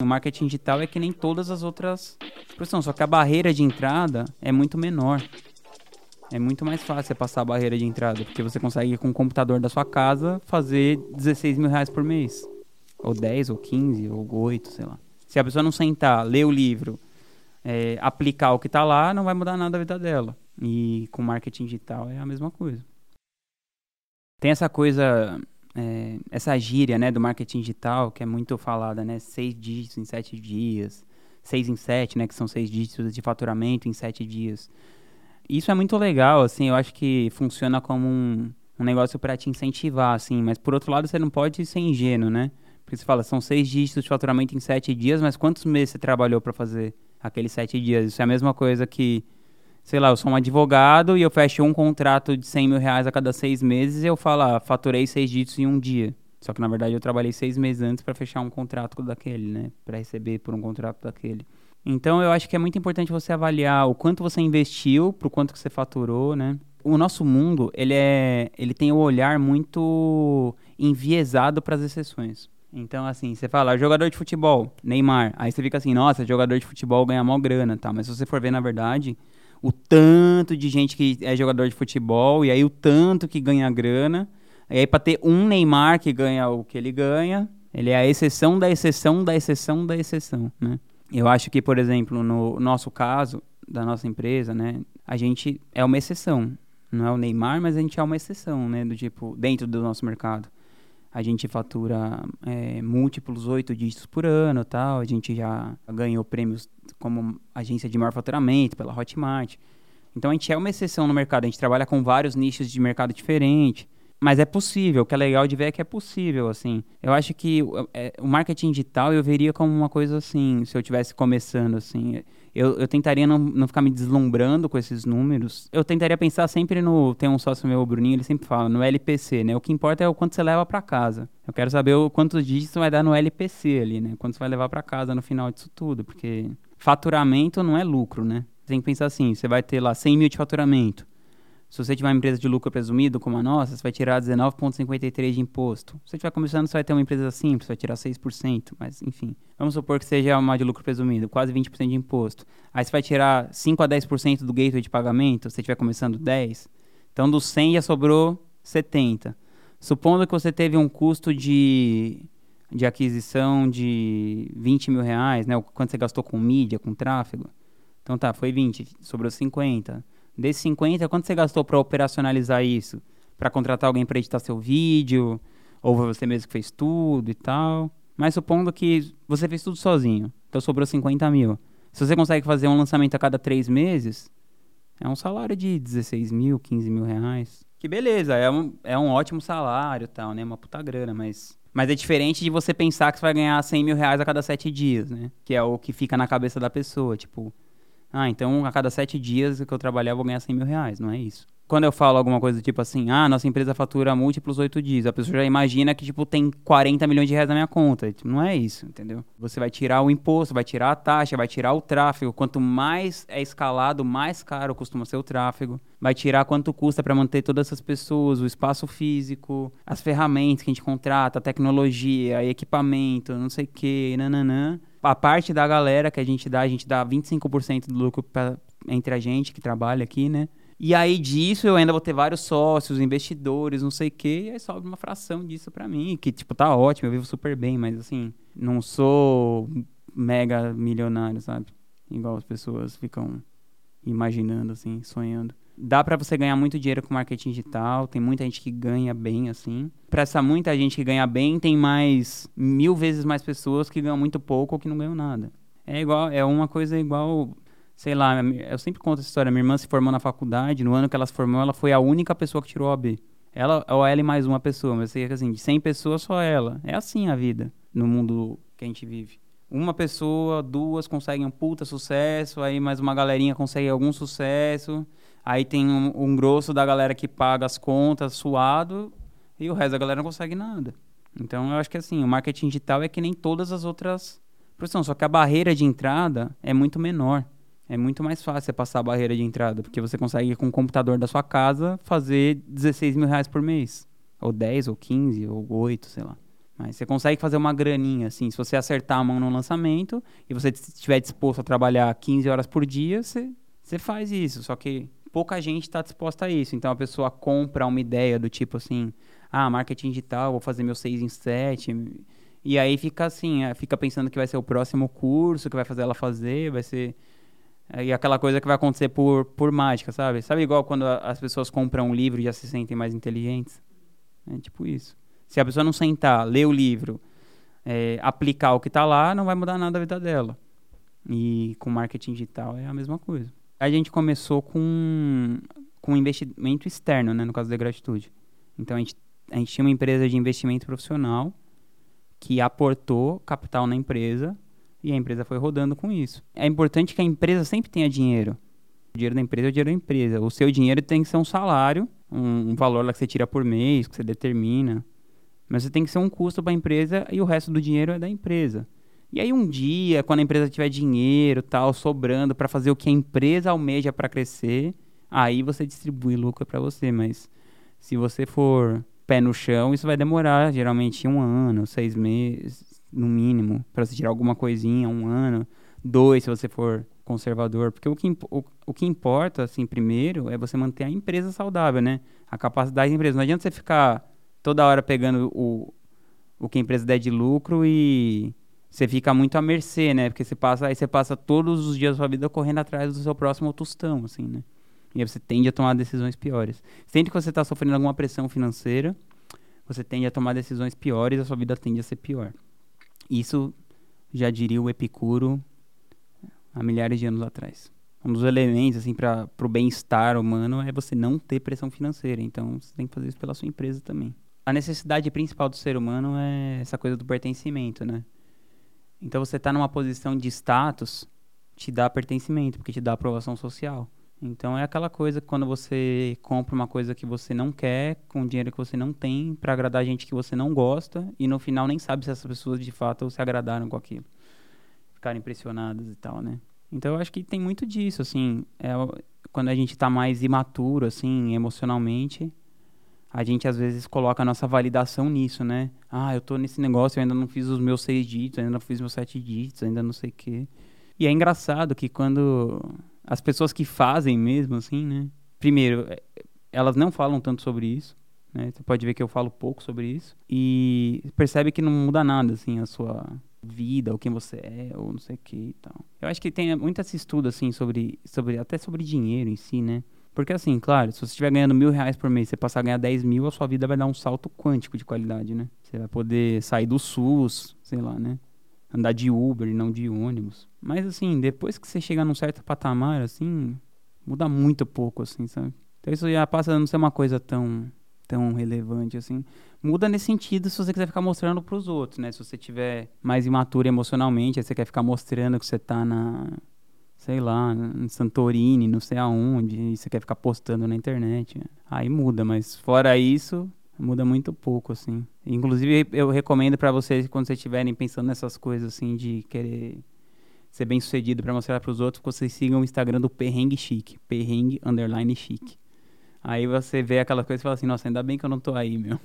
O marketing digital é que nem todas as outras profissões, só que a barreira de entrada é muito menor. É muito mais fácil passar a barreira de entrada, porque você consegue com o computador da sua casa fazer 16 mil reais por mês. Ou 10, ou 15, ou 8, sei lá. Se a pessoa não sentar, ler o livro, é, aplicar o que está lá, não vai mudar nada a vida dela. E com marketing digital é a mesma coisa. Tem essa coisa é, essa gíria né, do marketing digital, que é muito falada, né? Seis dígitos em sete dias, seis em sete, né? Que são seis dígitos de faturamento em sete dias. Isso é muito legal, assim, eu acho que funciona como um, um negócio para te incentivar, assim, mas por outro lado você não pode ser ingênuo, né? Porque você fala, são seis dígitos de faturamento em sete dias, mas quantos meses você trabalhou para fazer aqueles sete dias? Isso é a mesma coisa que sei lá, eu sou um advogado e eu fecho um contrato de 100 mil reais a cada seis meses e eu falo, ah, faturei seis dígitos em um dia. Só que na verdade eu trabalhei seis meses antes para fechar um contrato daquele, né? Para receber por um contrato daquele. Então eu acho que é muito importante você avaliar o quanto você investiu, pro quanto que você faturou, né? O nosso mundo, ele é, ele tem o um olhar muito enviesado para as exceções. Então, assim, você fala, jogador de futebol, Neymar. Aí você fica assim, nossa, jogador de futebol ganha mal grana, tá? Mas se você for ver, na verdade, o tanto de gente que é jogador de futebol, e aí o tanto que ganha grana. E aí, para ter um Neymar que ganha o que ele ganha, ele é a exceção da exceção da exceção da exceção, né? Eu acho que, por exemplo, no nosso caso, da nossa empresa, né, a gente é uma exceção. Não é o Neymar, mas a gente é uma exceção, né, do tipo, dentro do nosso mercado. A gente fatura é, múltiplos oito dígitos por ano tal. A gente já ganhou prêmios como agência de maior faturamento pela Hotmart. Então a gente é uma exceção no mercado. A gente trabalha com vários nichos de mercado diferentes. Mas é possível, o que é legal de ver é que é possível, assim. Eu acho que é, o marketing digital eu veria como uma coisa assim, se eu estivesse começando, assim. Eu, eu tentaria não, não ficar me deslumbrando com esses números. Eu tentaria pensar sempre no... Tem um sócio meu, o Bruninho, ele sempre fala, no LPC, né? O que importa é o quanto você leva para casa. Eu quero saber o, quantos dígitos vai dar no LPC ali, né? Quanto você vai levar para casa no final disso tudo, porque faturamento não é lucro, né? Você tem que pensar assim, você vai ter lá 100 mil de faturamento. Se você tiver uma empresa de lucro presumido, como a nossa, você vai tirar 19,53% de imposto. Se você estiver começando, você vai ter uma empresa simples, vai tirar 6%, mas enfim. Vamos supor que seja uma de lucro presumido, quase 20% de imposto. Aí você vai tirar 5 a 10% do gateway de pagamento, se você estiver começando 10%. Então, dos 100 já sobrou 70. Supondo que você teve um custo de, de aquisição de 20 mil reais, né? Quanto você gastou com mídia, com tráfego. Então tá, foi 20, sobrou 50. Desses 50, quanto você gastou para operacionalizar isso? Para contratar alguém para editar seu vídeo? Ou você mesmo que fez tudo e tal? Mas supondo que você fez tudo sozinho, então sobrou 50 mil. Se você consegue fazer um lançamento a cada três meses, é um salário de 16 mil, 15 mil reais. Que beleza, é um, é um ótimo salário e tal, né? Uma puta grana, mas... Mas é diferente de você pensar que você vai ganhar 100 mil reais a cada sete dias, né? Que é o que fica na cabeça da pessoa, tipo... Ah, então a cada sete dias que eu trabalhar eu vou ganhar 100 mil reais, não é isso. Quando eu falo alguma coisa tipo assim, ah, nossa empresa fatura múltiplos oito dias, a pessoa já imagina que, tipo, tem 40 milhões de reais na minha conta. Tipo, não é isso, entendeu? Você vai tirar o imposto, vai tirar a taxa, vai tirar o tráfego. Quanto mais é escalado, mais caro costuma ser o tráfego. Vai tirar quanto custa para manter todas essas pessoas, o espaço físico, as ferramentas que a gente contrata, a tecnologia, equipamento, não sei o que, nananã a parte da galera que a gente dá, a gente dá 25% do lucro pra, entre a gente que trabalha aqui, né? E aí disso eu ainda vou ter vários sócios, investidores, não sei o quê, e aí sobe uma fração disso para mim, que tipo tá ótimo, eu vivo super bem, mas assim, não sou mega milionário, sabe? Igual as pessoas ficam imaginando assim, sonhando dá para você ganhar muito dinheiro com marketing digital. Tem muita gente que ganha bem assim. Para essa muita gente que ganha bem, tem mais mil vezes mais pessoas que ganham muito pouco ou que não ganham nada. É igual, é uma coisa igual, sei lá. Eu sempre conto essa história. Minha irmã se formou na faculdade. No ano que ela se formou, ela foi a única pessoa que tirou a B. Ela ou ela e mais uma pessoa, mas sei que assim, de 100 pessoas só ela. É assim a vida no mundo que a gente vive. Uma pessoa, duas conseguem um puta sucesso, aí mais uma galerinha consegue algum sucesso. Aí tem um, um, grosso da galera que paga as contas suado e o resto da galera não consegue nada. Então eu acho que assim, o marketing digital é que nem todas as outras profissões, só que a barreira de entrada é muito menor. É muito mais fácil passar a barreira de entrada, porque você consegue com o computador da sua casa fazer 16 mil reais por mês. Ou 10, ou 15, ou 8, sei lá. Mas você consegue fazer uma graninha, assim, se você acertar a mão no lançamento e você estiver disposto a trabalhar 15 horas por dia, você, você faz isso. Só que pouca gente está disposta a isso. Então a pessoa compra uma ideia do tipo assim, ah, marketing digital, vou fazer meu 6 em 7. E aí fica assim, é, fica pensando que vai ser o próximo curso que vai fazer ela fazer, vai ser. É, e aquela coisa que vai acontecer por, por mágica, sabe? Sabe igual quando as pessoas compram um livro e já se sentem mais inteligentes? É tipo isso. Se a pessoa não sentar, ler o livro, é, aplicar o que está lá, não vai mudar nada a vida dela. E com marketing digital é a mesma coisa. A gente começou com, com investimento externo, né, no caso da Gratitude. Então a gente, a gente tinha uma empresa de investimento profissional que aportou capital na empresa e a empresa foi rodando com isso. É importante que a empresa sempre tenha dinheiro. O dinheiro da empresa é o dinheiro da empresa. O seu dinheiro tem que ser um salário, um, um valor lá que você tira por mês, que você determina. Mas você tem que ser um custo para a empresa e o resto do dinheiro é da empresa. E aí um dia, quando a empresa tiver dinheiro, tal, sobrando para fazer o que a empresa almeja para crescer, aí você distribui lucro para você, mas se você for pé no chão, isso vai demorar geralmente um ano, seis meses, no mínimo, para você tirar alguma coisinha, um ano, dois, se você for conservador. Porque o que, o, o que importa, assim, primeiro, é você manter a empresa saudável, né? A capacidade da empresa. Não adianta você ficar toda hora pegando o, o que a empresa der de lucro e você fica muito à mercê, né? Porque você passa, aí você passa todos os dias da sua vida correndo atrás do seu próximo tostão, assim, né? E aí você tende a tomar decisões piores. Sempre que você está sofrendo alguma pressão financeira, você tende a tomar decisões piores, a sua vida tende a ser pior. Isso já diria o Epicuro há milhares de anos atrás. Um dos elementos assim para o bem-estar humano é você não ter pressão financeira. Então você tem que fazer isso pela sua empresa também a necessidade principal do ser humano é essa coisa do pertencimento, né? Então você está numa posição de status, te dá pertencimento, porque te dá aprovação social. Então é aquela coisa que quando você compra uma coisa que você não quer, com dinheiro que você não tem, para agradar gente que você não gosta, e no final nem sabe se essas pessoas de fato se agradaram com aquilo. Ficaram impressionadas e tal, né? Então eu acho que tem muito disso, assim, é, quando a gente está mais imaturo, assim, emocionalmente, a gente às vezes coloca a nossa validação nisso, né? Ah, eu tô nesse negócio, eu ainda não fiz os meus seis dígitos, ainda não fiz meus sete dígitos, ainda não sei o quê. E é engraçado que quando as pessoas que fazem mesmo, assim, né? Primeiro, é, elas não falam tanto sobre isso, né? Você pode ver que eu falo pouco sobre isso. E percebe que não muda nada, assim, a sua vida, ou quem você é, ou não sei o que e tal. Eu acho que tem muito esse estudo, assim, sobre, sobre até sobre dinheiro em si, né? Porque assim, claro, se você estiver ganhando mil reais por mês, você passar a ganhar 10 mil, a sua vida vai dar um salto quântico de qualidade, né? Você vai poder sair do SUS, sei lá, né? Andar de Uber e não de ônibus. Mas assim, depois que você chegar num certo patamar, assim, muda muito pouco, assim, sabe? Então isso já passa a não ser uma coisa tão, tão relevante, assim. Muda nesse sentido se você quiser ficar mostrando pros outros, né? Se você tiver mais imaturo emocionalmente, aí você quer ficar mostrando que você tá na sei lá, em Santorini, não sei aonde, e você quer ficar postando na internet. Aí muda, mas fora isso, muda muito pouco, assim. Inclusive, eu recomendo para vocês, quando vocês estiverem pensando nessas coisas, assim, de querer ser bem sucedido para mostrar para os outros, vocês sigam o Instagram do Perrengue Chique, Perrengue Underline Chique. Aí você vê aquela coisa e fala assim, nossa, ainda bem que eu não tô aí, meu.